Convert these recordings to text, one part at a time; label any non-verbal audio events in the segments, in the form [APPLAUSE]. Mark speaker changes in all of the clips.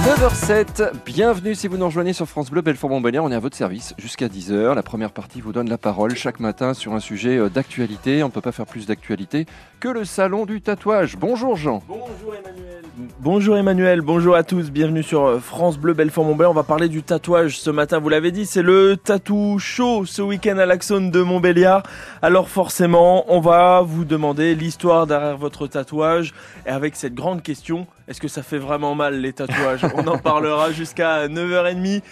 Speaker 1: 9h07, bienvenue si vous nous rejoignez sur France Bleu Belfort-Montbéliard, on est à votre service jusqu'à 10h. La première partie vous donne la parole chaque matin sur un sujet euh, d'actualité. On ne peut pas faire plus d'actualité que le salon du tatouage. Bonjour Jean.
Speaker 2: Bonjour Emmanuel. Bonjour Emmanuel, bonjour à tous, bienvenue sur euh, France Bleu Belfort-Montbéliard. On va parler du tatouage ce matin, vous l'avez dit, c'est le tatou show ce week-end à l'Axone de Montbéliard. Alors forcément, on va vous demander l'histoire derrière votre tatouage et avec cette grande question, est-ce que ça fait vraiment mal les tatouages? On en parlera jusqu'à 9h30.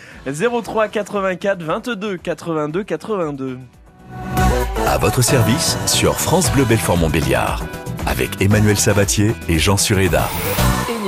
Speaker 2: 03 84 22 82 82.
Speaker 3: À votre service sur France Bleu Belfort Montbéliard avec Emmanuel Sabatier et Jean Sureda.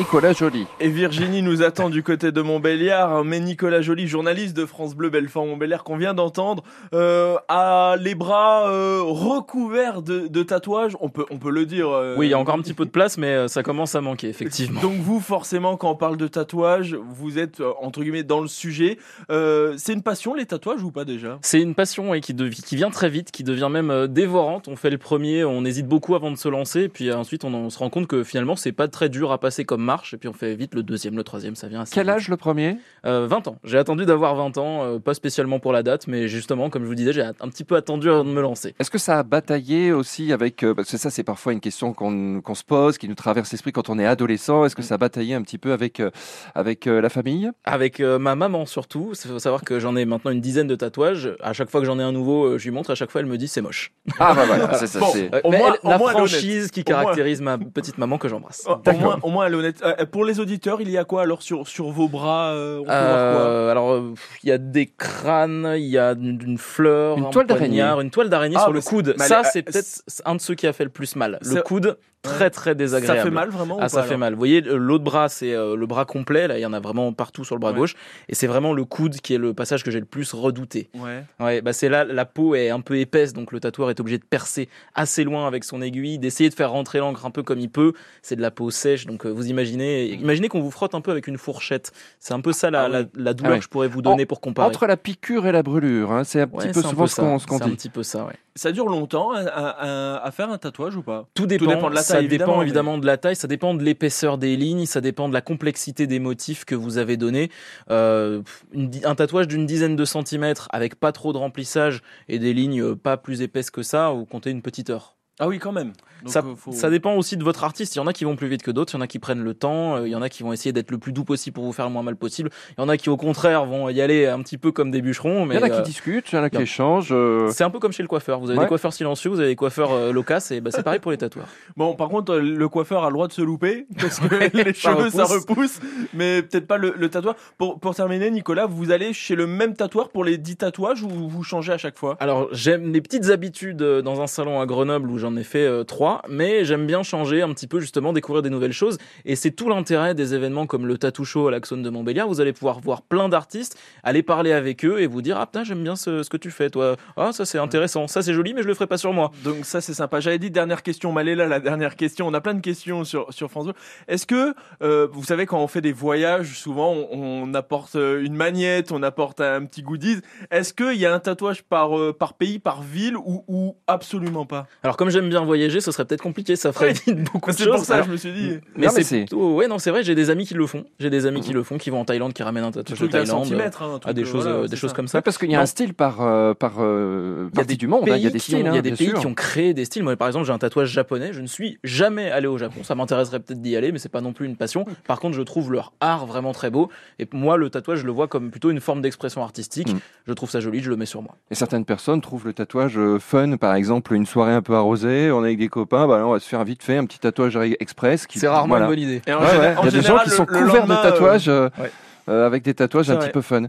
Speaker 1: Nicolas Joly.
Speaker 2: Et Virginie nous attend du côté de Montbéliard, mais Nicolas Joly, journaliste de France Bleu Belfort Montbéliard qu'on vient d'entendre, euh, a les bras euh, recouverts de, de, tatouages, on peut, on peut le dire. Euh,
Speaker 4: oui, il y a encore un petit peu de place, mais euh, ça commence à manquer, effectivement.
Speaker 2: Donc vous, forcément, quand on parle de tatouage, vous êtes, entre guillemets, dans le sujet. C'est une passion, les tatouages, ou pas déjà?
Speaker 4: C'est une passion et qui, qui vient très vite, qui devient même dévorante. On fait le premier, on hésite beaucoup avant de se lancer, puis ensuite on, on se rend compte que finalement, c'est pas très dur à passer comme marche, et puis on fait vite le deuxième, le troisième, ça vient assez
Speaker 1: Quel
Speaker 4: vite.
Speaker 1: âge le premier?
Speaker 4: Euh, 20 ans. J'ai attendu d'avoir 20 ans, euh, pas spécialement pour la date, mais justement, comme je vous disais, j'ai un petit peu attendu avant de me lancer.
Speaker 1: Est-ce que ça a bataillé aussi avec... Euh, parce que ça, c'est parfois une question qu'on qu se pose, qui nous traverse l'esprit quand on est adolescent. Est-ce que ça a bataillé un petit peu avec, euh, avec la famille?
Speaker 4: Avec ma maman surtout. Il faut savoir que j'en ai maintenant une dizaine de tatouages. À chaque fois que j'en ai un nouveau, je lui montre. À chaque fois, elle me dit c'est moche.
Speaker 1: Ah bah voilà, c'est ça.
Speaker 2: Bon, au moins-
Speaker 4: elle-
Speaker 2: au
Speaker 4: la
Speaker 2: moins,
Speaker 4: franchise qui
Speaker 2: Au moins.
Speaker 4: caractérise ma petite maman que j'embrasse.
Speaker 2: Au- au moins, au moins, elle est honnête. Euh, pour les auditeurs, il y a quoi alors sur, sur vos bras euh, on peut voir quoi
Speaker 4: Euh, alors, euh, il y a des crânes, il y a une, une fleur,
Speaker 1: Une
Speaker 4: un
Speaker 1: toile d'araignée.
Speaker 4: une toile d'araignée
Speaker 2: Ah,
Speaker 4: sur le coude. Ça,
Speaker 2: elle-
Speaker 4: c'est
Speaker 2: euh,
Speaker 4: peut-être un de ceux qui a fait le plus mal. Le coude, très très désagréable.
Speaker 2: Ça fait mal vraiment ou
Speaker 4: Ah, ça fait mal. Vous voyez, l'autre bras, c'est euh, le bras complet. Là, il y en a vraiment partout sur le bras
Speaker 2: Ouais.
Speaker 4: gauche. Et c'est vraiment le coude qui est le passage que j'ai le plus redouté.
Speaker 2: Ouais.
Speaker 4: Ouais, bah c'est là, la peau est un peu épaisse, donc le tatoueur est obligé de percer assez loin avec son aiguille, d'essayer de faire rentrer l'encre un peu comme il peut. C'est de la peau sèche, donc euh, vous imaginez, imaginez qu'on vous frotte un peu avec une fourchette. C'est un peu ça la,
Speaker 2: Ah oui.
Speaker 4: la, la douleur
Speaker 1: Ah oui.
Speaker 4: que je pourrais vous donner pour comparer.
Speaker 1: Entre la piqûre et la brûlure, hein, c'est un petit
Speaker 4: Ouais,
Speaker 1: peu souvent
Speaker 4: peu
Speaker 1: ce qu'on ce qu'on
Speaker 4: C'est un
Speaker 1: dit.
Speaker 4: petit peu ça, ouais.
Speaker 2: Ça dure longtemps à, à- faire un tatouage ou pas?
Speaker 4: Tout dépend,
Speaker 2: dépend de la
Speaker 4: ça dépend
Speaker 2: évidemment,
Speaker 4: évidemment de la taille, ça dépend de l'épaisseur des lignes, ça dépend de la complexité des motifs que vous avez donnés. Euh, une un tatouage d'une dizaine de centimètres avec pas trop de remplissage et des lignes euh, pas plus épaisses que ça, vous comptez une petite heure.
Speaker 2: Ah oui, quand même. Donc,
Speaker 4: ça,
Speaker 2: euh, faut-
Speaker 4: ça dépend aussi de votre artiste. Il y en a qui vont plus vite que d'autres, il y en a qui prennent le temps, euh, il y en a qui vont essayer d'être le plus doux possible pour vous faire le moins mal possible. Il y en a qui au contraire vont y aller un petit peu comme des bûcherons. Mais
Speaker 1: Il y en a qui
Speaker 4: euh,
Speaker 1: discutent, il y en a qui échangent. euh,
Speaker 4: c'est un peu comme chez le coiffeur. Vous avez
Speaker 1: Ouais.
Speaker 4: des coiffeurs silencieux, vous avez des coiffeurs euh, loquaces, et bah, c'est pareil pour les tatoueurs. [LAUGHS]
Speaker 2: Bon, par contre, le coiffeur a le droit de se louper parce que [LAUGHS] les cheveux ça
Speaker 4: repousse.
Speaker 2: mais peut-être pas le, le tatoueur. Pour, pour terminer, Nicolas, vous allez chez le même tatoueur pour les 10 tatouages ou vous changez à chaque fois?
Speaker 4: Alors j'aime les petites habitudes dans un salon à Grenoble où j'en ai fait euh, trois, mais j'aime bien changer un petit peu justement, découvrir des nouvelles choses. Et c'est tout l'intérêt des événements comme le Tattoo Show à l'Axone de Montbéliard. Vous allez pouvoir voir plein d'artistes, aller parler avec eux et vous dire ah putain j'aime bien ce, ce que tu fais toi. Ah ça c'est intéressant, ça c'est joli mais je le ferai pas sur moi.
Speaker 2: Donc ça c'est sympa. J'avais dit dernière question, Maléla, la dernière question. On a plein de questions sur sur France 2. Est-ce que euh, vous savez quand on fait des voyages, souvent on, on apporte euh, une magnette, on apporte un petit goodies. Est-ce qu'il y a un tatouage par euh, par pays, par ville ou, ou absolument pas?
Speaker 4: Alors comme j'aime bien voyager, ce serait peut-être compliqué, ça ferait [LAUGHS] beaucoup de
Speaker 2: C'est
Speaker 4: choses.
Speaker 2: pour ça
Speaker 4: Alors,
Speaker 2: je me suis dit.
Speaker 4: mais c'est
Speaker 1: c'est-
Speaker 4: plutôt- ouais non c'est vrai, j'ai des amis qui le font. J'ai des amis qui le font, qui vont en Thaïlande, qui ramènent un tatouage de Thaïlande.
Speaker 2: hein, un
Speaker 4: à
Speaker 2: truc,
Speaker 4: des
Speaker 2: euh,
Speaker 4: choses,
Speaker 2: voilà,
Speaker 4: euh,
Speaker 2: c'est
Speaker 4: des choses
Speaker 2: ça.
Speaker 4: comme ça.
Speaker 1: Ouais, parce qu'il y a
Speaker 4: Non.
Speaker 1: un style par, euh, par euh,
Speaker 4: Il y a
Speaker 1: du monde, hein, il y a des
Speaker 4: qui ont-
Speaker 1: styles.
Speaker 4: il y a
Speaker 1: hein,
Speaker 4: des
Speaker 1: bien
Speaker 4: pays
Speaker 1: sûr.
Speaker 4: qui ont créé des styles. Moi, par exemple, j'ai un tatouage japonais. Je ne suis jamais allé au Japon. Ça m'intéresserait peut-être d'y aller, mais c'est pas non plus une passion. Par contre, je trouve leur art vraiment très beau. Et moi, le tatouage, je le vois comme plutôt une forme d'expression artistique.
Speaker 1: Mm.
Speaker 4: Je trouve ça joli. Je le mets sur moi.
Speaker 1: Et certaines personnes trouvent le tatouage euh, fun, par exemple, une soirée un peu arrosée, on est avec des copains, bah, on va se faire vite fait un petit tatouage express. qui-
Speaker 4: C'est rarement
Speaker 1: voilà.
Speaker 4: une bonne idée.
Speaker 2: Et en
Speaker 1: Ouais,
Speaker 2: géné-
Speaker 1: ouais,
Speaker 2: en
Speaker 1: Il y a des gens qui sont
Speaker 2: le
Speaker 1: couverts de
Speaker 2: euh,
Speaker 1: tatouages. euh,
Speaker 4: Ouais.
Speaker 1: Euh, avec des tatouages un
Speaker 2: vrai.
Speaker 1: petit peu fun.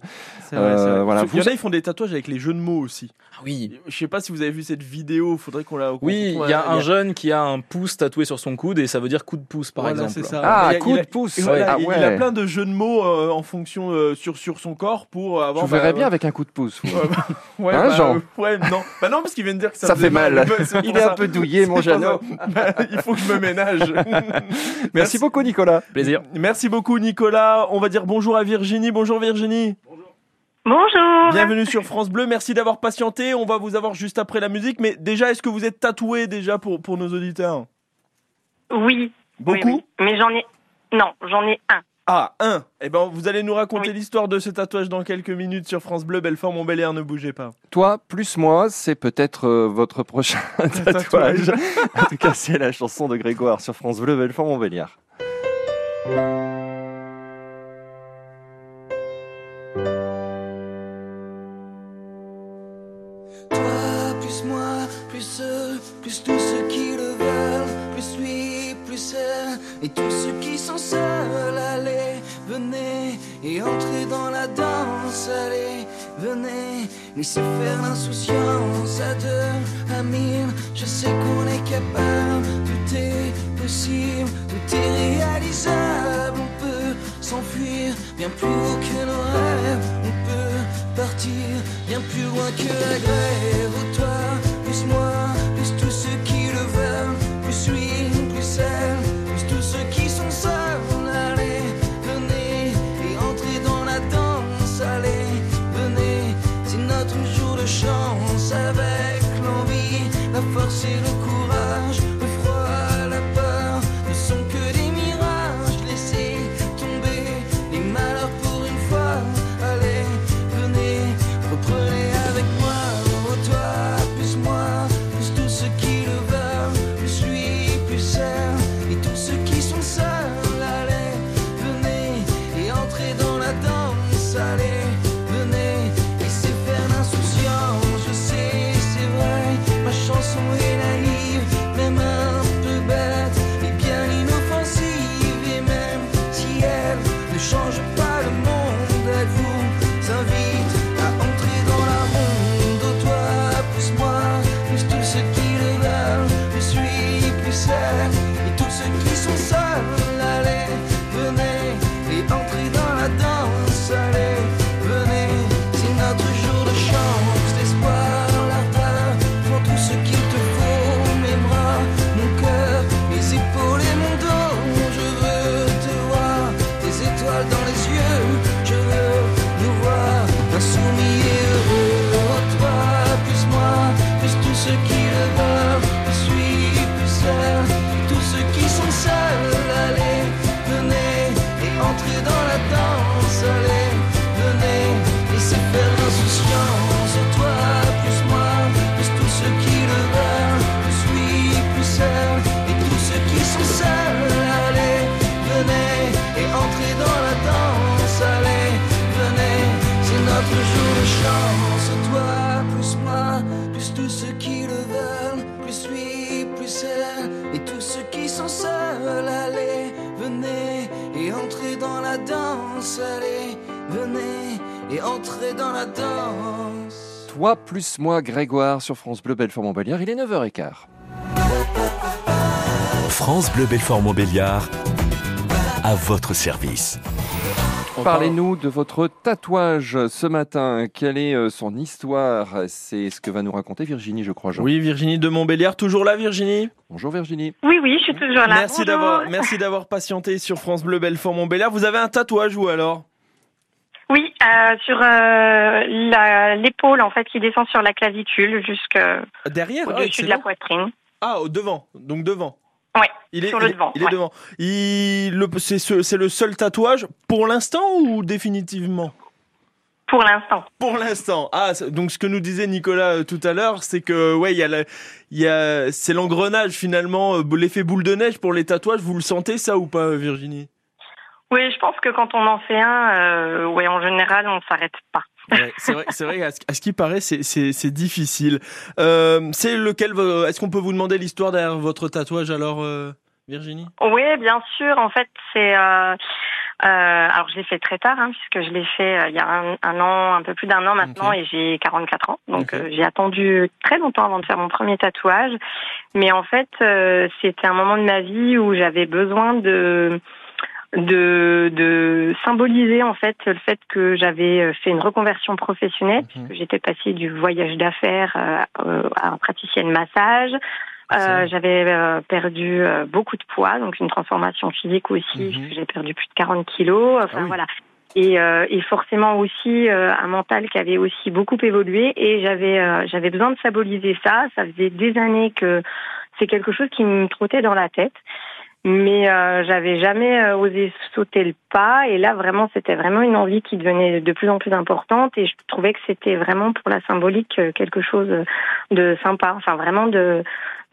Speaker 2: C'est vrai,
Speaker 1: Euh,
Speaker 2: vrai.
Speaker 1: voilà,
Speaker 2: Il y en
Speaker 1: vous-
Speaker 2: a, ils font des tatouages avec les jeux de mots aussi.
Speaker 4: Ah oui.
Speaker 2: Je sais pas si vous avez vu cette vidéo, faudrait qu'on la. qu'on-
Speaker 4: Oui, il y a un jeune qui a un pouce tatoué sur son coude et ça veut dire coup de pouce, par
Speaker 2: Voilà,
Speaker 4: exemple.
Speaker 2: ça.
Speaker 1: Ah,
Speaker 2: il
Speaker 1: coup
Speaker 2: il
Speaker 1: de
Speaker 2: a-
Speaker 1: pouce.
Speaker 2: voilà,
Speaker 1: Ah
Speaker 2: il-
Speaker 1: ouais.
Speaker 2: Il a plein de jeux de mots euh, en fonction euh, sur sur son corps pour avoir.
Speaker 1: Je verrais
Speaker 2: bah,
Speaker 1: bien avec un coup de pouce.
Speaker 2: Ouais,
Speaker 1: Hein,
Speaker 2: bah,
Speaker 1: Jean
Speaker 2: euh, Ouais, non. Bah non, parce qu'il vient de dire que ça,
Speaker 1: fait mal. [LAUGHS] Il est un peu douillé, mon Jeannot.
Speaker 2: Bah, Il faut que je me ménage. [LAUGHS]
Speaker 1: Merci beaucoup, Nicolas.
Speaker 4: Plaisir.
Speaker 2: Merci beaucoup, Nicolas. On va dire bonjour à Virginie. Bonjour, Virginie.
Speaker 5: Bonjour.
Speaker 2: Bienvenue sur France Bleu. Merci d'avoir patienté. On va vous avoir juste après la musique. Mais déjà, est-ce que vous êtes tatoué déjà pour, pour nos auditeurs?
Speaker 5: Oui.
Speaker 2: Beaucoup?
Speaker 5: Oui, oui. Mais j'en ai. Non, j'en ai un.
Speaker 2: Ah, un. Eh ben, vous allez nous raconter l'histoire de ce tatouage dans quelques minutes sur France Bleu, Belfort, Montbéliard, ne bougez pas.
Speaker 1: Toi plus moi, c'est peut-être euh, votre prochain [LAUGHS] tatouage. en tout cas, c'est la chanson de Grégoire sur France Bleu, Belfort, Montbéliard.
Speaker 6: Laissez faire l'insouciance à deux, à mille, je sais qu'on est capable, tout est possible, tout est réalisable, on peut s'enfuir bien plus haut que nos rêves, on peut partir bien plus loin que la grève. Entrez dans la danse. Toi plus moi,
Speaker 1: Grégoire sur France Bleu, Belfort, Montbéliard. Il est 9h15.
Speaker 3: France Bleu Belfort Montbéliard, à votre service.
Speaker 1: Parlez-nous de votre tatouage ce matin. Quelle est euh, son histoire? C'est ce que va nous raconter Virginie, je crois. Jean.
Speaker 2: Oui, Virginie de Montbéliard, toujours là, Virginie?
Speaker 1: Bonjour Virginie.
Speaker 5: Oui, oui, je suis toujours là.
Speaker 2: Merci
Speaker 5: Bonjour.
Speaker 2: d'avoir, merci d'avoir patienté sur France Bleu Belfort Montbéliard. Vous avez un tatouage ou alors?
Speaker 5: Oui, euh, sur euh, l'épaule, en fait, qui descend sur la clavicule jusqu'au-dessus
Speaker 2: Derrière Ah,
Speaker 5: de la poitrine.
Speaker 2: Ah, au devant, donc devant.
Speaker 5: Ouais,
Speaker 2: Il est,
Speaker 5: sur le
Speaker 2: il
Speaker 5: devant,
Speaker 2: Il est
Speaker 5: ouais.
Speaker 2: devant. Il, le, c'est, ce- c'est le seul tatouage pour l'instant ou définitivement?
Speaker 5: Pour l'instant.
Speaker 2: Pour l'instant. Ah, donc ce que nous disait Nicolas euh, tout à l'heure, c'est que ouais, il y a, la- il y a, c'est l'engrenage finalement, l'effet boule de neige pour les tatouages. Vous le sentez ça ou pas, Virginie?
Speaker 5: Oui, je pense que quand on en fait un, euh, ouais, en général, on ne s'arrête pas.
Speaker 2: Ouais, c'est vrai, c'est vrai. À ce, qui paraît, c'est, c'est, c'est difficile. Euh, c'est lequel Est-ce qu'on peut vous demander l'histoire derrière votre tatouage alors, euh, Virginie?
Speaker 5: Oui, bien sûr. En fait, c'est. Euh, euh, alors, je l'ai fait très tard, hein, puisque je l'ai fait euh, il y a un, un an, un peu plus d'un an maintenant, et j'ai 44 ans. Donc, euh, j'ai attendu très longtemps avant de faire mon premier tatouage. Mais en fait, euh, c'était un moment de ma vie où j'avais besoin de de, de symboliser en fait le fait que j'avais euh, fait une reconversion professionnelle
Speaker 2: Mhm.
Speaker 5: puisque j'étais passée du voyage d'affaires euh, euh, à praticienne massage
Speaker 2: Excellent.
Speaker 5: euh, j'avais euh, perdu euh, beaucoup de poids, donc une transformation physique aussi,
Speaker 2: Mhm.
Speaker 5: puisque j'ai perdu plus de 40 kilos. Enfin
Speaker 2: Ah oui.
Speaker 5: voilà. Et, euh, et forcément aussi euh, un mental qui avait aussi beaucoup évolué. Et j'avais euh, j'avais besoin de symboliser ça. Ça faisait des années que c'est quelque chose qui me trottait dans la tête. Mais euh, j'avais jamais euh, osé sauter le pas. Et là, vraiment, c'était vraiment une envie qui devenait de plus en plus importante. Et je trouvais que c'était vraiment pour la symbolique euh, quelque chose de sympa, enfin vraiment de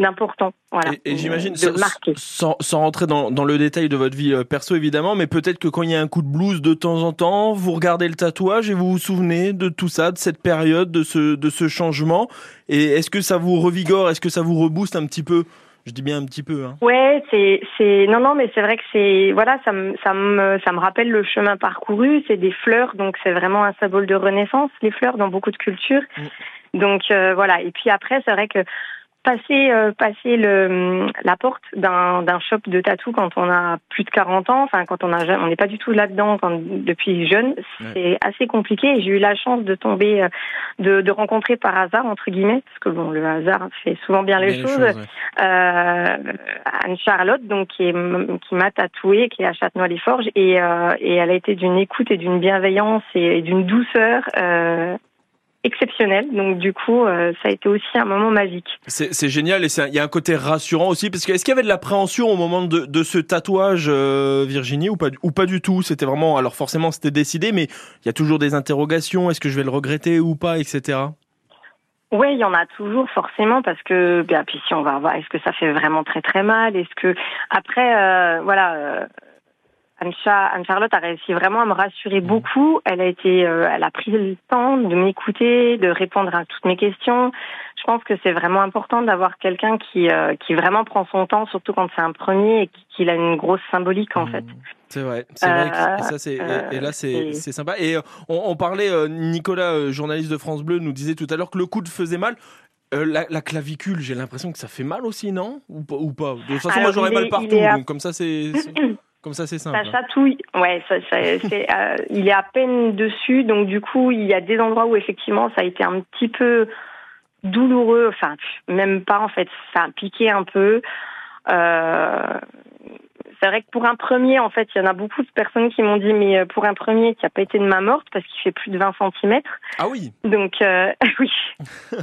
Speaker 5: d'important. Voilà.
Speaker 2: Et, et j'imagine, sans, sans rentrer dans, dans le détail de votre vie euh, perso évidemment, mais peut-être que quand il y a un coup de blues de temps en temps, vous regardez le tatouage et vous vous souvenez de tout ça, de cette période, de ce, de ce changement. Et est-ce que ça vous revigore, est-ce que ça vous rebooste un petit peu? Je dis bien un petit peu. Hein.
Speaker 5: Ouais, c'est c'est non non mais c'est vrai que c'est voilà ça me ça me ça me rappelle le chemin parcouru, c'est des fleurs donc c'est vraiment un symbole de renaissance les fleurs dans beaucoup de cultures. Donc euh, voilà et puis après c'est vrai que passer euh, passer le la porte d'un d'un shop de tatou quand on a plus de 40 ans, enfin quand on a on n'est pas du tout là-dedans quand depuis jeune, c'est assez compliqué. J'ai eu la chance de tomber euh, de de rencontrer par hasard entre guillemets parce que bon le hasard fait souvent bien les choses
Speaker 2: ouais.
Speaker 5: euh, Anne Charlotte, donc qui est qui m'a tatoué, qui est à Châtenois-les-Forges, et, euh, et elle a été d'une écoute et d'une bienveillance et, et d'une douceur exceptionnelle. Donc du coup, euh, ça a été aussi un moment magique.
Speaker 2: C'est génial et il y a un côté rassurant aussi parce que est-ce qu'il y avait de l'appréhension au moment de, de ce tatouage euh, Virginie ou pas du- ou pas du tout? C'était vraiment alors forcément c'était décidé mais il y a toujours des interrogations. Est-ce que je vais le regretter ou pas, etc.
Speaker 5: Oui, il y en a toujours forcément parce que bien puis si on va voir est-ce que ça fait vraiment très très mal? Est-ce que après euh, voilà Anne, Cha- Anne Charlotte a réussi vraiment à me rassurer beaucoup. Elle a été euh, elle a pris le temps de m'écouter, de répondre à toutes mes questions. Je pense que c'est vraiment important d'avoir quelqu'un qui euh, qui vraiment prend son temps surtout quand c'est un premier et qui- qu'il a une grosse symbolique en fait.
Speaker 2: C'est vrai, c'est vrai. que-
Speaker 5: Euh,
Speaker 2: et, ça, c'est, et- et là, c'est,
Speaker 5: c'est-
Speaker 2: sympa. Et on, on parlait, Nicolas, journaliste de France Bleu, nous disait tout à l'heure que le coude faisait mal. Euh, la, la clavicule, j'ai l'impression que ça fait mal aussi, non? Ou, pas- ou pas? De toute façon, moi, j'aurais mal partout,
Speaker 5: est à-
Speaker 2: donc comme ça, c'est- [CLEARS THROAT] comme ça, c'est simple.
Speaker 5: Ça chatouille, ouais, ça, ça- [LAUGHS] c'est, euh, il est à peine dessus, donc du coup, il y a des endroits où effectivement ça a été un petit peu douloureux, enfin même pas en fait, ça a piqué un peu. Euh, c'est vrai que pour un premier, en fait, il y en a beaucoup de personnes qui m'ont dit, mais euh, pour un premier qui a pas été de main morte parce qu'il fait plus de 20 cm,
Speaker 2: Ah oui,
Speaker 5: donc euh, [LAUGHS] oui. [LAUGHS]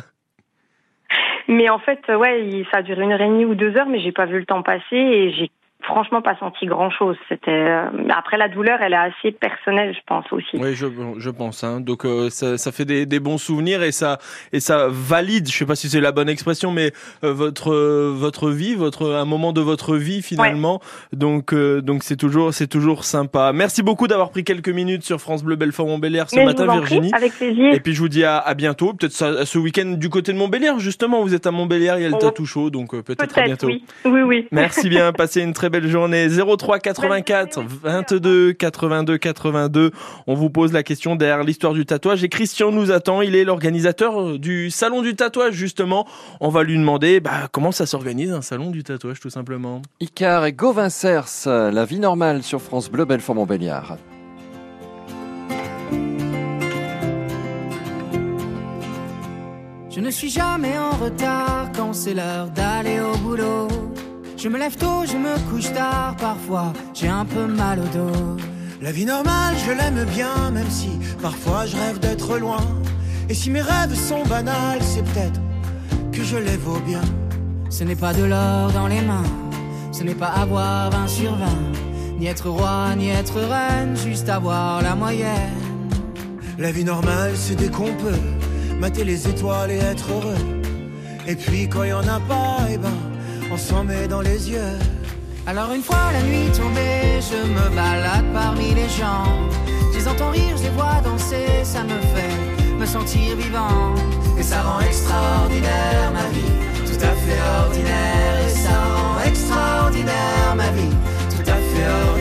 Speaker 5: mais en fait, ouais, ça a duré une heure et demie ou deux heures, mais j'ai pas vu le temps passer et j'ai franchement pas senti grand chose. C'était euh, après la douleur, elle est assez personnelle, je pense aussi.
Speaker 2: oui, je, je pense. Hein. Donc euh, ça, ça fait des, des bons souvenirs et ça et ça valide. Je sais pas si c'est la bonne expression, mais euh, votre euh, votre vie, votre un moment de votre vie finalement. Donc donc c'est toujours c'est toujours sympa. Merci beaucoup d'avoir pris quelques minutes sur France Bleu Belfort Montbéliard ce
Speaker 5: Mais
Speaker 2: matin, Virginie.
Speaker 5: prie, avec plaisir.
Speaker 2: Et puis je vous dis à, à bientôt, peut-être ce week-end du côté de Montbéliard justement. Vous êtes à Montbéliard, il y a le
Speaker 5: Oh.
Speaker 2: tatou chaud, donc peut-être à bientôt.
Speaker 5: oui. Oui, oui.
Speaker 2: Merci bien, [LAUGHS] passez une très belle journée. 03 84 22 82 82. On vous pose la question derrière l'histoire du tatouage et Christian nous attend. Il est l'organisateur euh, du salon du tatouage justement. On va lui demander bah, comment ça s'organise un salon du tatouage tout simplement?
Speaker 1: Icar et Gauvin Cers, la vie normale sur France Bleu Belfort Montbéliard.
Speaker 7: Je ne suis jamais en retard quand c'est l'heure d'aller au boulot. Je me lève tôt, je me couche tard, parfois j'ai un peu mal au dos.
Speaker 8: La vie normale, je l'aime bien, même si parfois je rêve d'être loin. Et si mes rêves sont banals, c'est peut-être que je les vaux bien.
Speaker 7: Ce n'est pas de l'or dans les mains, ce n'est pas avoir 20 sur 20, ni être roi, ni être reine, juste avoir la moyenne.
Speaker 8: La vie normale, c'est dès qu'on peut mater les étoiles et être heureux. Et puis quand il y en a pas, eh ben, on s'en met dans les yeux.
Speaker 7: Alors une fois la nuit tombée, je me balade parmi les gens. Je les entends rire, je les vois danser, ça me fait me sentir vivant. Et ça rend extraordinaire ma vie, tout à fait ordinaire. Et ça rend extraordinaire ma vie, tout à fait ordinaire.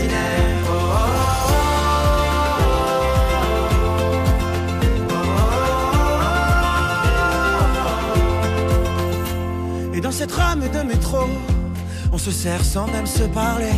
Speaker 8: Dans cette rame de métro, on se sert sans même se parler.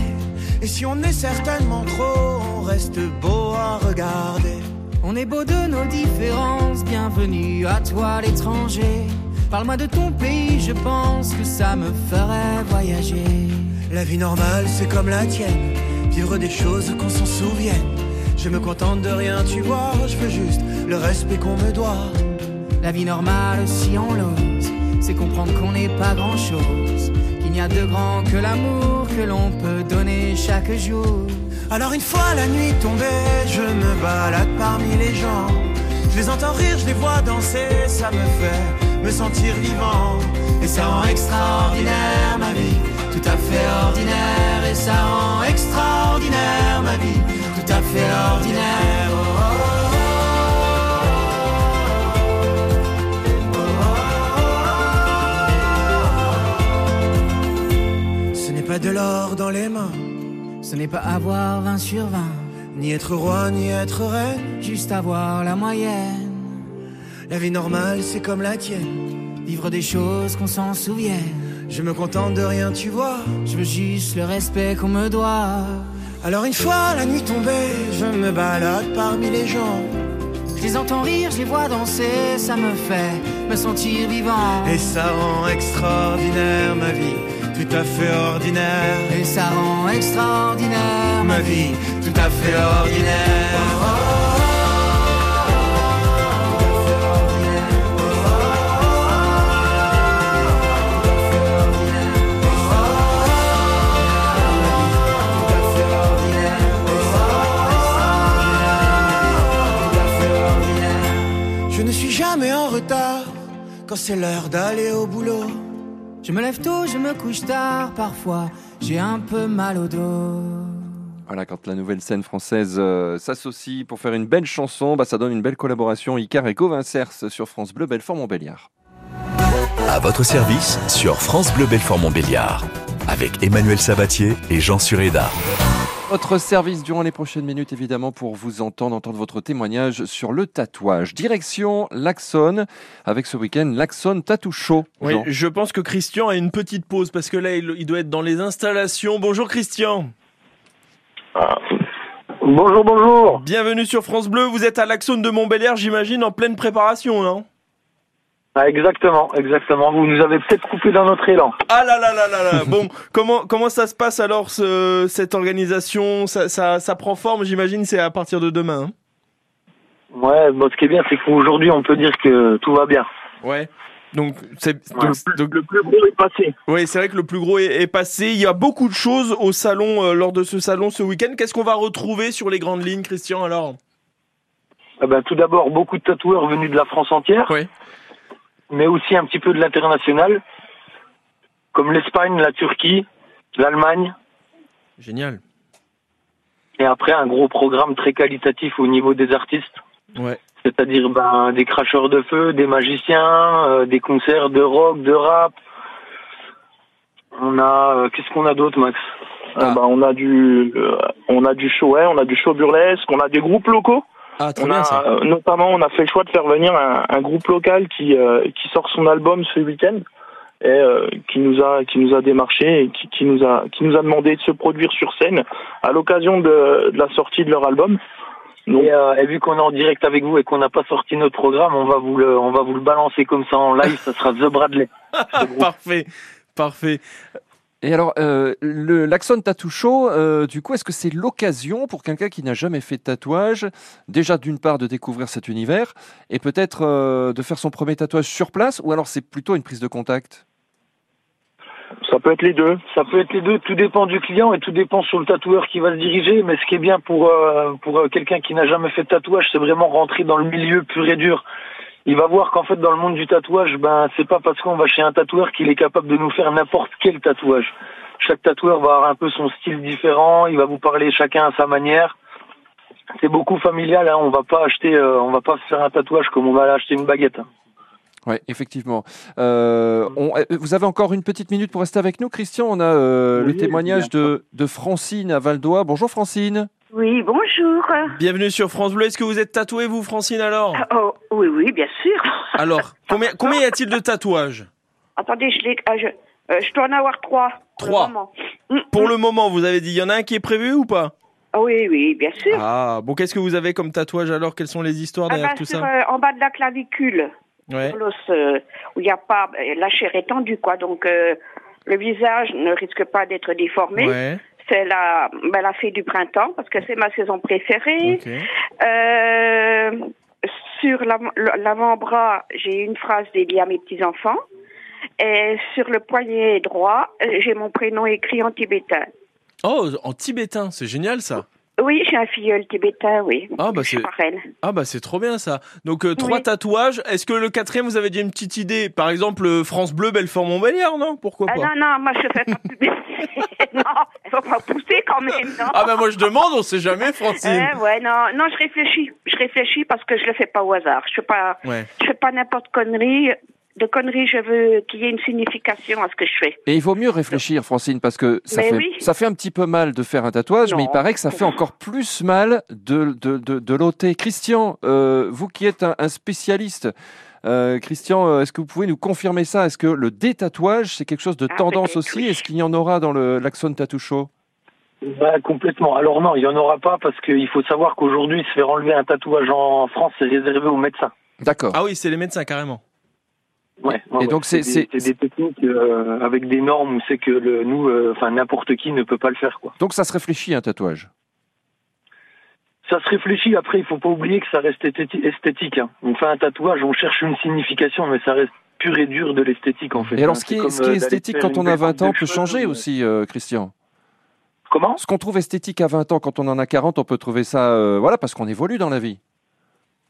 Speaker 8: Et si on est certainement trop, on reste beau à regarder.
Speaker 7: On est beau de nos différences, bienvenue à toi l'étranger. Parle-moi de ton pays, je pense que ça me ferait voyager.
Speaker 8: La vie normale, c'est comme la tienne. Vivre des choses qu'on s'en souvienne. Je me contente de rien, tu vois. Je veux juste le respect qu'on me doit.
Speaker 7: La vie normale, si on l'ose, c'est comprendre qu'on n'est pas grand chose, qu'il n'y
Speaker 6: a de grand que l'amour que l'on peut donner chaque jour.
Speaker 8: Alors une fois la nuit tombée, je me balade parmi les gens. Je les entends rire, je les vois danser, ça me fait me sentir vivant. Et ça rend extraordinaire ma vie, tout à fait ordinaire. Et ça rend extraordinaire ma vie, tout à fait ordinaire. Oh, oh, de l'or dans les mains,
Speaker 6: Ce n'est pas avoir 20 sur 20,
Speaker 8: ni être roi, ni être reine.
Speaker 6: juste avoir la moyenne.
Speaker 8: La vie normale, c'est comme la tienne.
Speaker 6: Vivre des choses qu'on s'en souvienne.
Speaker 8: Je me contente de rien, tu vois.
Speaker 6: Je veux juste le respect qu'on me doit.
Speaker 8: Alors une fois la nuit tombée, je me balade parmi les gens.
Speaker 6: Je les entends rire, je les vois danser, ça me fait me sentir vivant.
Speaker 8: Et ça rend extraordinaire ma vie, tout à fait ordinaire.
Speaker 6: Et ça rend extraordinaire
Speaker 8: Ma vie, tout à fait ordinaire. Je ne suis jamais en retard quand c'est l'heure d'aller au boulot.
Speaker 6: Je me lève tôt, je me couche tard, parfois j'ai un peu mal au dos.
Speaker 1: Voilà, quand la nouvelle scène française euh, s'associe pour faire une belle chanson, bah, ça donne une belle collaboration. Icar et Covincers sur France Bleu, Belfort-Montbéliard.
Speaker 3: À votre service sur France Bleu Belfort Montbéliard. Avec Emmanuel Sabatier et Jean Sureda.
Speaker 1: Votre service durant les prochaines minutes, évidemment, pour vous entendre, entendre votre témoignage sur le tatouage. Direction l'Axon, avec ce week-end l'Axon Tattoo Show.
Speaker 2: Oui,
Speaker 1: Jean.
Speaker 2: je pense que Christian a une petite pause parce que là, il, il doit être dans les installations. Bonjour Christian.
Speaker 9: Bonjour, bonjour.
Speaker 2: Bienvenue sur France Bleu. Vous êtes à l'Axone de Montbéliard, j'imagine, en pleine préparation, non?
Speaker 9: Ah, exactement, exactement. Vous nous avez peut-être coupé dans notre élan.
Speaker 2: Ah là là là là là. [LAUGHS] Bon, comment comment ça se passe alors ce- cette organisation? Ça, ça ça prend forme, j'imagine, c'est à partir de demain. hein?
Speaker 9: Ouais, bon, ce qui est bien, c'est qu'aujourd'hui, on peut dire que tout va bien.
Speaker 2: ouais. Donc c'est
Speaker 9: Ouais,
Speaker 2: donc,
Speaker 9: le, plus gros est passé.
Speaker 2: ouais, c'est vrai que le plus gros est, est passé. Il y a beaucoup de choses au salon euh, lors de ce salon ce week-end. Qu'est-ce qu'on va retrouver sur les grandes lignes, Christian Alors?
Speaker 9: Eh ben, tout d'abord, beaucoup de tatoueurs venus de la France entière,
Speaker 2: Oui.
Speaker 9: Mais aussi un petit peu de l'international, comme l'Espagne, la Turquie, l'Allemagne,
Speaker 2: Génial.
Speaker 9: et après un gros programme très qualitatif au niveau des artistes.
Speaker 2: Ouais.
Speaker 9: C'est-à-dire ben, des cracheurs de feu, des magiciens, euh, des concerts de rock, de rap. On a euh, qu'est-ce qu'on a d'autre, Max?
Speaker 2: Ah.
Speaker 10: Euh, bah, on a du, euh, on a du show, ouais, on a du show burlesque, on a des groupes locaux.
Speaker 2: Ah très
Speaker 10: On
Speaker 2: bien
Speaker 10: a,
Speaker 2: ça.
Speaker 10: euh, notamment, on a fait le choix de faire venir un, un groupe local qui, euh, qui sort son album ce week-end et euh, qui nous a, qui nous a démarché et qui, qui nous a, qui nous a demandé de se produire sur scène à l'occasion de, de la sortie de leur album. Donc,
Speaker 9: Et, euh, et vu qu'on est en direct avec vous et qu'on n'a pas sorti notre programme, on va vous le, on va vous le balancer comme ça en live. Ça sera The Bradley. [LAUGHS]
Speaker 2: Parfait. Parfait.
Speaker 1: Et alors, euh, l'Axon Tattoo Show, euh, du coup, est-ce que c'est l'occasion pour quelqu'un qui n'a jamais fait de tatouage, déjà d'une part de découvrir cet univers, et peut-être euh, de faire son premier tatouage sur place, ou alors c'est plutôt une prise de contact?
Speaker 10: Ça peut être les deux.
Speaker 9: Ça peut être les deux. Tout dépend du client et tout dépend sur le tatoueur qui va se diriger. Mais ce qui est bien pour euh, pour quelqu'un qui n'a jamais fait de tatouage, c'est vraiment rentrer dans le milieu pur et dur. Il va voir qu'en fait, dans le monde du tatouage, ben c'est pas parce qu'on va chez un tatoueur qu'il est capable de nous faire n'importe quel tatouage. Chaque tatoueur va avoir un peu son style différent. Il va vous parler chacun à sa manière. C'est beaucoup familial. Hein. On va pas acheter, euh, on va pas se faire un tatouage comme on va aller acheter une baguette. hein.
Speaker 1: Oui, effectivement. Euh, on- euh, vous avez encore une petite minute pour rester avec nous, Christian. On a euh,
Speaker 10: Oui,
Speaker 1: le témoignage de, de Francine à Valdois. Bonjour Francine.
Speaker 11: Oui, bonjour.
Speaker 2: Bienvenue sur France Bleu. Est-ce que vous êtes tatoué vous, Francine alors?
Speaker 11: Oh, oui, oui, bien sûr.
Speaker 2: Alors, [LAUGHS] combien combien y a-t-il de tatouages?
Speaker 11: Attendez, je, ah, je, euh, je dois en avoir trois. pour le
Speaker 2: Trois.
Speaker 11: moment. Mm,
Speaker 2: Pour
Speaker 11: mm.
Speaker 2: le moment, vous avez dit, il y en a un qui est prévu ou pas?
Speaker 11: Ah Oui, oui, bien sûr.
Speaker 2: Ah, bon, qu'est-ce que vous avez comme tatouage alors? Quelles sont les histoires
Speaker 11: Ah
Speaker 2: derrière
Speaker 11: ben,
Speaker 2: tout
Speaker 11: sur,
Speaker 2: ça?
Speaker 11: euh, en bas de la clavicule,
Speaker 2: Ouais.
Speaker 11: l'os euh, où il n'y a pas, la chair est tendue, quoi. Donc, le visage ne risque pas d'être déformé.
Speaker 2: Ouais.
Speaker 11: C'est la, ben, la fée du printemps, parce que c'est ma saison préférée. Euh, sur l'avant- l'avant-bras, j'ai une phrase dédiée à mes petits-enfants. Et sur le poignet droit, euh, j'ai mon prénom écrit en tibétain.
Speaker 2: Oh, en tibétain, c'est génial ça.
Speaker 11: Oui, j'ai un filleul tibétain, oui.
Speaker 2: Ah bah c'est ah bah c'est trop bien ça. Donc euh, trois
Speaker 11: Oui.
Speaker 2: tatouages. Est-ce que le quatrième vous avez déjà une petite idée? Par exemple France Bleu Belfort Montbéliard, non? Pourquoi
Speaker 11: Ah
Speaker 2: pas?
Speaker 11: non, non, moi je fais pas. [LAUGHS] non, il faut pas pousser quand même, non.
Speaker 2: Ah bah moi je demande, on sait jamais, Francine.
Speaker 11: Euh, ouais, non, non, je réfléchis. Je réfléchis parce que je le fais pas au hasard. Je fais pas,
Speaker 2: Ouais.
Speaker 11: je fais pas n'importe connerie. De conneries, je veux qu'il y ait une signification à ce que je fais.
Speaker 1: Et il vaut mieux réfléchir, Francine, parce que ça,
Speaker 11: Mais
Speaker 1: fait,
Speaker 11: oui.
Speaker 1: ça fait un petit peu mal de faire un tatouage, mais il
Speaker 11: Non.
Speaker 1: paraît que ça fait encore plus mal de, de, de, de l'ôter. Christian, euh, vous qui êtes un, un spécialiste, euh, Christian, euh, est-ce que vous pouvez nous confirmer ça? Est-ce que le détatouage, c'est quelque chose de
Speaker 11: Ah,
Speaker 1: tendance aussi?
Speaker 11: oui.
Speaker 1: Est-ce qu'il y en aura dans le l'Axon Tattoo Show?
Speaker 9: Bah, complètement. Alors non, il y en aura pas parce qu'il faut savoir qu'aujourd'hui, se faire enlever un tatouage en France, c'est réservé aux médecins.
Speaker 1: D'accord.
Speaker 2: Ah oui, c'est les médecins carrément.
Speaker 9: Ouais. ouais,
Speaker 1: Et
Speaker 9: ouais.
Speaker 1: donc, c'est-
Speaker 9: des-
Speaker 1: c'est-
Speaker 9: c'est des techniques euh, avec des normes où c'est que le, nous, euh, enfin n'importe qui ne peut pas le faire quoi.
Speaker 1: Donc ça se réfléchit un tatouage.
Speaker 9: Ça se réfléchit. Après, il faut pas oublier que ça reste esthéti- esthétique. Hein. On fait un tatouage, on cherche une signification, mais ça reste pur et dur de l'esthétique en fait.
Speaker 1: Et alors
Speaker 9: hein.
Speaker 1: ce qui est,
Speaker 9: comme,
Speaker 1: ce qui est
Speaker 9: euh,
Speaker 1: esthétique quand on a
Speaker 9: belle
Speaker 1: 20
Speaker 9: coupe
Speaker 1: ans peut changer aussi, euh, Christian.
Speaker 9: Comment?
Speaker 1: Ce qu'on trouve esthétique à 20 ans, quand on en a 40, on peut trouver ça, voilà, parce qu'on évolue dans la vie.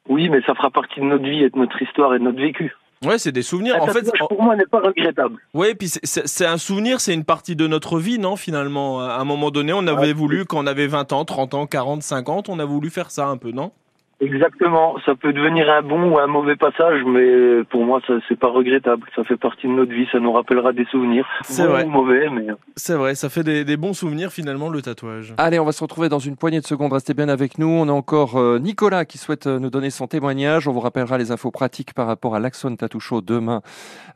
Speaker 9: Oui, mais ça fera partie de notre vie et de notre histoire et de notre vécu.
Speaker 2: Ouais, c'est des souvenirs. En fait,
Speaker 9: pour moi, n'est pas regrettable.
Speaker 2: ouais, puis c'est- un souvenir, c'est une partie de notre vie, non Finalement, à un moment donné, on avait
Speaker 9: Ouais.
Speaker 2: voulu, quand on avait 20 ans, 30 ans, 40, 50, on a voulu faire ça un peu, non?
Speaker 9: Exactement. Ça peut devenir un bon ou un mauvais passage, mais pour moi, ça c'est pas regrettable. Ça fait partie de notre vie. Ça nous rappellera des souvenirs,
Speaker 2: C'est
Speaker 9: bons
Speaker 2: vrai.
Speaker 9: ou mauvais, mais
Speaker 2: C'est vrai, ça fait des, des bons souvenirs finalement le tatouage.
Speaker 1: Allez, on va se retrouver dans une poignée de secondes. Restez bien avec nous. On a encore euh, Nicolas qui souhaite euh, nous donner son témoignage. On vous rappellera les infos pratiques par rapport à l'Axon Tattoo Show demain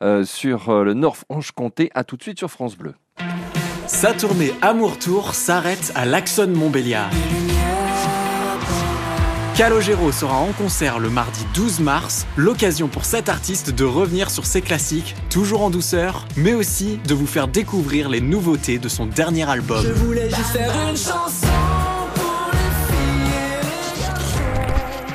Speaker 1: euh, sur euh, le Nord-Franche-Comté. À tout de suite sur France Bleu.
Speaker 12: Sa tournée Amour Tour s'arrête à l'Axon Montbéliard. Calogero sera en concert le mardi 12 mars, l'occasion pour cet artiste de revenir sur ses classiques, toujours en douceur, mais aussi de vous faire découvrir les nouveautés de son dernier album.
Speaker 6: Je voulais juste faire une chanson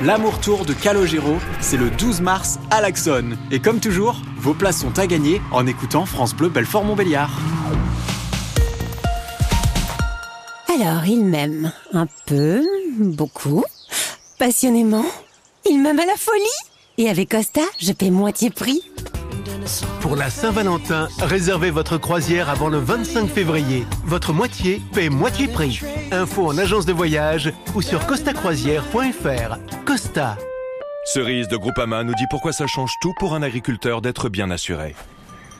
Speaker 12: L'amour tour de Calogero, c'est le 12 mars à l'Axon. Et comme toujours, vos places sont à gagner en écoutant France Bleu Belfort Montbéliard.
Speaker 13: Alors, il m'aime. Un peu, beaucoup, passionnément. Il m'aime à la folie. Et avec Costa, je paie moitié prix.
Speaker 14: Pour la Saint-Valentin, réservez votre croisière avant le 25 février. Votre moitié paie moitié prix. Info en agence de voyage ou sur costacroisière.fr. Costa.
Speaker 3: Cerise de Groupama nous dit pourquoi ça change tout pour un agriculteur d'être bien assuré.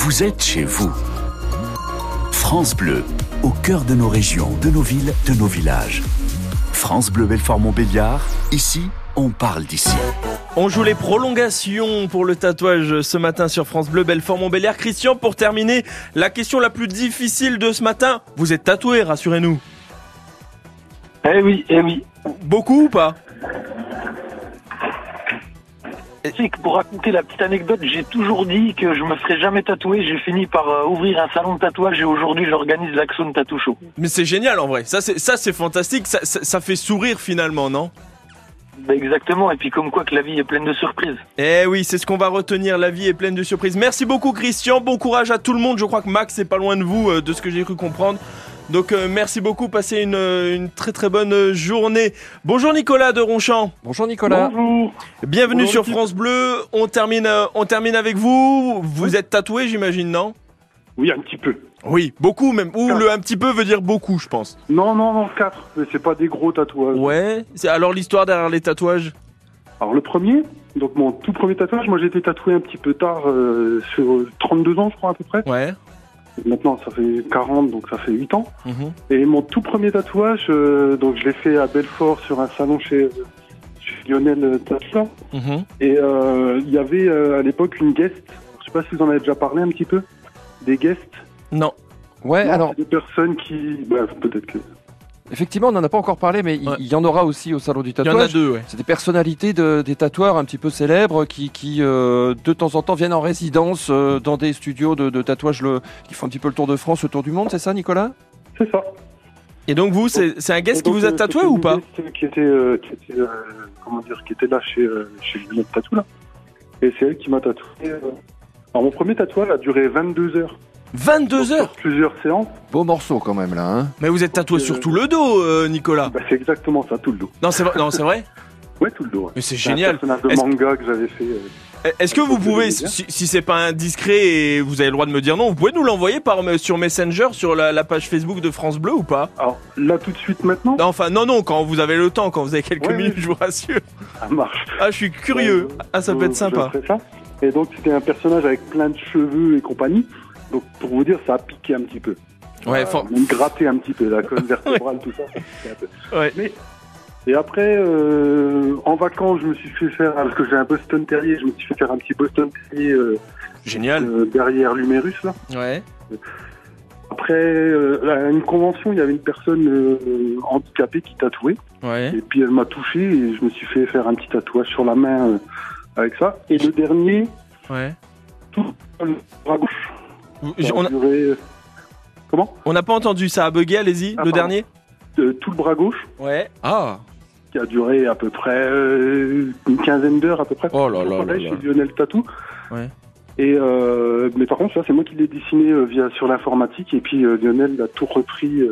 Speaker 15: Vous êtes chez vous. France Bleu, au cœur de nos régions, de nos villes, de nos villages. France Bleu Belfort Montbéliard, ici, on parle d'ici.
Speaker 2: On joue les prolongations pour le tatouage ce matin sur France Bleu Belfort Montbéliard. Christian, pour terminer, la question la plus difficile de ce matin. Vous êtes tatoué, rassurez-nous.
Speaker 9: Eh oui, eh oui.
Speaker 2: Beaucoup ou pas?
Speaker 9: C'est que pour raconter la petite anecdote, j'ai toujours dit que je me ferais jamais tatouer. J'ai fini par euh, ouvrir un salon de tatouage et aujourd'hui j'organise l'Axon Tattoo Show.
Speaker 2: Mais c'est génial en vrai. Ça, c'est ça, c'est fantastique. Ça, ça, ça fait sourire finalement, non?
Speaker 9: Bah, exactement. Et puis comme quoi que la vie est pleine de surprises.
Speaker 2: Eh oui, c'est ce qu'on va retenir. La vie est pleine de surprises. Merci beaucoup, Christian. Bon courage à tout le monde. Je crois que Max est pas loin de vous, euh, de ce que j'ai cru comprendre. Donc euh, merci beaucoup. Passez une, euh, une très très bonne euh, journée. Bonjour Nicolas de Ronchamp.
Speaker 1: Bonjour Nicolas.
Speaker 9: Bonjour.
Speaker 2: Bienvenue
Speaker 9: Bonjour,
Speaker 2: sur. France Bleu. On termine, euh, on termine avec vous. Vous êtes tatoué, j'imagine, non?
Speaker 16: Oui, un petit peu.
Speaker 2: Oui, beaucoup même. Ou le un petit peu veut dire beaucoup, je pense.
Speaker 16: Non, non, non, quatre. Mais c'est pas des gros tatouages.
Speaker 2: Ouais. C'est alors l'histoire derrière les tatouages?
Speaker 16: Alors le premier, donc mon tout premier tatouage, moi j'ai été tatoué un petit peu tard, euh, sur 32 ans je crois à peu près.
Speaker 2: Ouais.
Speaker 16: Maintenant ça fait 40, donc ça fait 8 ans.
Speaker 2: Mhm.
Speaker 16: Et mon tout premier tatouage, euh, donc je l'ai fait à Belfort sur un salon chez, chez Lionel Tatoueur.
Speaker 2: Mhm.
Speaker 16: Et euh, il y avait euh, à l'époque une guest sais pas si vous en avez déjà parlé un petit peu. Des guests.
Speaker 2: Non.
Speaker 1: Ouais,
Speaker 16: Non,
Speaker 1: alors
Speaker 16: Des personnes qui. Bah, peut-être que.
Speaker 1: Effectivement, on n'en a pas encore parlé, mais il il y en aura aussi au salon du
Speaker 2: Il y en
Speaker 1: tatouage.
Speaker 2: a deux, ouais.
Speaker 1: C'est des personnalités de, des tatoueurs un petit peu célèbres qui, qui euh, de temps en temps viennent en résidence euh, dans des studios de, de tatouage le, qui font un petit peu le tour de France, le tour du monde, c'est ça, Nicolas?
Speaker 16: C'est ça.
Speaker 2: Et donc vous, c'est un guest qui vous a
Speaker 16: euh,
Speaker 2: tatoué ou pas?
Speaker 16: Qui était, euh, qui était euh, comment dire, qui était là chez euh, chez Lunette Tattoo là. Et c'est elle qui m'a tatoué. Alors mon premier tatouage a duré 22 heures.
Speaker 2: 22 heures
Speaker 16: Plusieurs séances.
Speaker 1: Beau morceau quand même là. Hein
Speaker 2: Mais vous êtes tatoué sur tout le dos, euh, Nicolas.
Speaker 16: Bah, c'est exactement ça, tout le dos.
Speaker 2: Non, c'est vrai. Non, c'est vrai. [LAUGHS]
Speaker 16: Ouais, tout le dos. ouais.
Speaker 2: Mais c'est
Speaker 16: un
Speaker 2: génial.
Speaker 16: personnage de manga que j'avais fait. euh,
Speaker 2: Est-ce que vous pouvez, si, si c'est pas indiscret et vous avez le droit de me dire non, vous pouvez nous l'envoyer par sur Messenger sur la, la page Facebook de France Bleu ou pas?
Speaker 16: Alors là tout de suite maintenant?
Speaker 2: Non, enfin non non, quand vous avez le temps, quand vous avez quelques
Speaker 16: Ouais,
Speaker 2: minutes, je vous rassure.
Speaker 16: Ça marche.
Speaker 2: Ah, je suis curieux. Ah, ça peut être
Speaker 16: Je-
Speaker 2: sympa.
Speaker 16: je ferai ça. Et donc c'était un personnage avec plein de cheveux et compagnie. Donc pour vous dire, ça a piqué un petit peu.
Speaker 2: Ouais,
Speaker 16: Euh,
Speaker 2: for-
Speaker 16: Même gratté un petit peu, la colonne [LAUGHS] vertébrale, tout ça, ça un peu.
Speaker 2: Ouais.
Speaker 16: Mais, et après, euh, en vacances, je me suis fait faire, parce que j'ai un Boston Terrier, je me suis fait faire un petit Boston Terrier euh,
Speaker 2: Génial.
Speaker 16: euh, derrière l'humérus là.
Speaker 2: Ouais.
Speaker 16: Après, euh, à une convention, il y avait une personne euh, handicapée qui tatouait.
Speaker 2: Ouais.
Speaker 16: Et puis elle m'a touché et je me suis fait faire un petit tatouage sur la main euh, avec ça. Et le dernier,
Speaker 2: Ouais.
Speaker 16: tout le bras gauche. Ça a
Speaker 2: on a-
Speaker 16: duré, euh, Comment
Speaker 2: On n'a pas entendu ça a bugué, allez-y,
Speaker 16: Ah,
Speaker 2: le
Speaker 16: pardon.
Speaker 2: dernier
Speaker 16: Tout le bras gauche.
Speaker 2: Ouais. Ah.
Speaker 16: Qui a duré à peu près euh, une quinzaine d'heures à peu près.
Speaker 2: Oh là là là
Speaker 16: chez Lionel Tatou.
Speaker 2: Ouais.
Speaker 16: Et euh, mais par contre, ça c'est moi qui l'ai dessiné euh, via sur l'informatique et puis euh, Lionel a tout repris.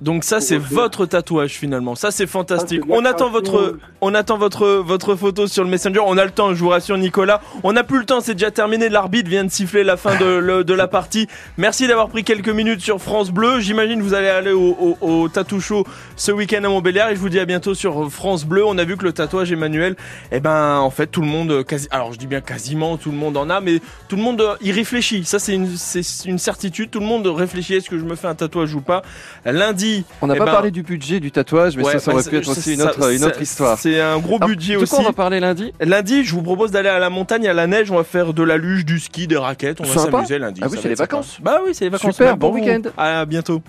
Speaker 16: Euh,
Speaker 2: Donc ça c'est votre tatouage finalement. Ça c'est fantastique.
Speaker 16: Ah,
Speaker 2: on attend votre
Speaker 16: euh.
Speaker 2: on attend votre votre photo sur le Messenger. On a le temps, je vous rassure Nicolas. On n'a plus le temps, c'est déjà terminé. L'arbitre vient de siffler la fin de, le- de la partie. Merci d'avoir pris quelques minutes sur France Bleu. J'imagine que vous allez aller au, au, Show ce week-end à Montbéliard et je vous dis à bientôt sur France Bleu. On a vu que le tatouage Emmanuel, eh ben en fait tout le monde quasi alors je dis bien quasiment tout le monde en a mais tout le monde euh, y réfléchit. Ça c'est une c'est une certitude. Tout le monde réfléchit est-ce que je me fais un tatouage ou pas? Lundi,
Speaker 1: On n'a
Speaker 2: eh
Speaker 1: pas
Speaker 2: ben,
Speaker 1: parlé du budget du tatouage, mais
Speaker 2: Ouais,
Speaker 1: ça, ça
Speaker 2: bah,
Speaker 1: aurait pu être aussi une
Speaker 2: ça-
Speaker 1: autre, une
Speaker 2: ça-
Speaker 1: autre histoire.
Speaker 2: C'est un gros
Speaker 1: Alors,
Speaker 2: budget
Speaker 1: de
Speaker 2: aussi.
Speaker 1: quoi on va parler lundi?
Speaker 2: Lundi, je vous propose d'aller à la montagne, à la neige. On va faire de la luge, du ski, des raquettes. On va s'amuser lundi.
Speaker 1: Ah oui, c'est les vacances.
Speaker 2: Bah oui, c'est les vacances.
Speaker 1: Super,
Speaker 2: Même
Speaker 1: bon week-end.
Speaker 2: À bientôt.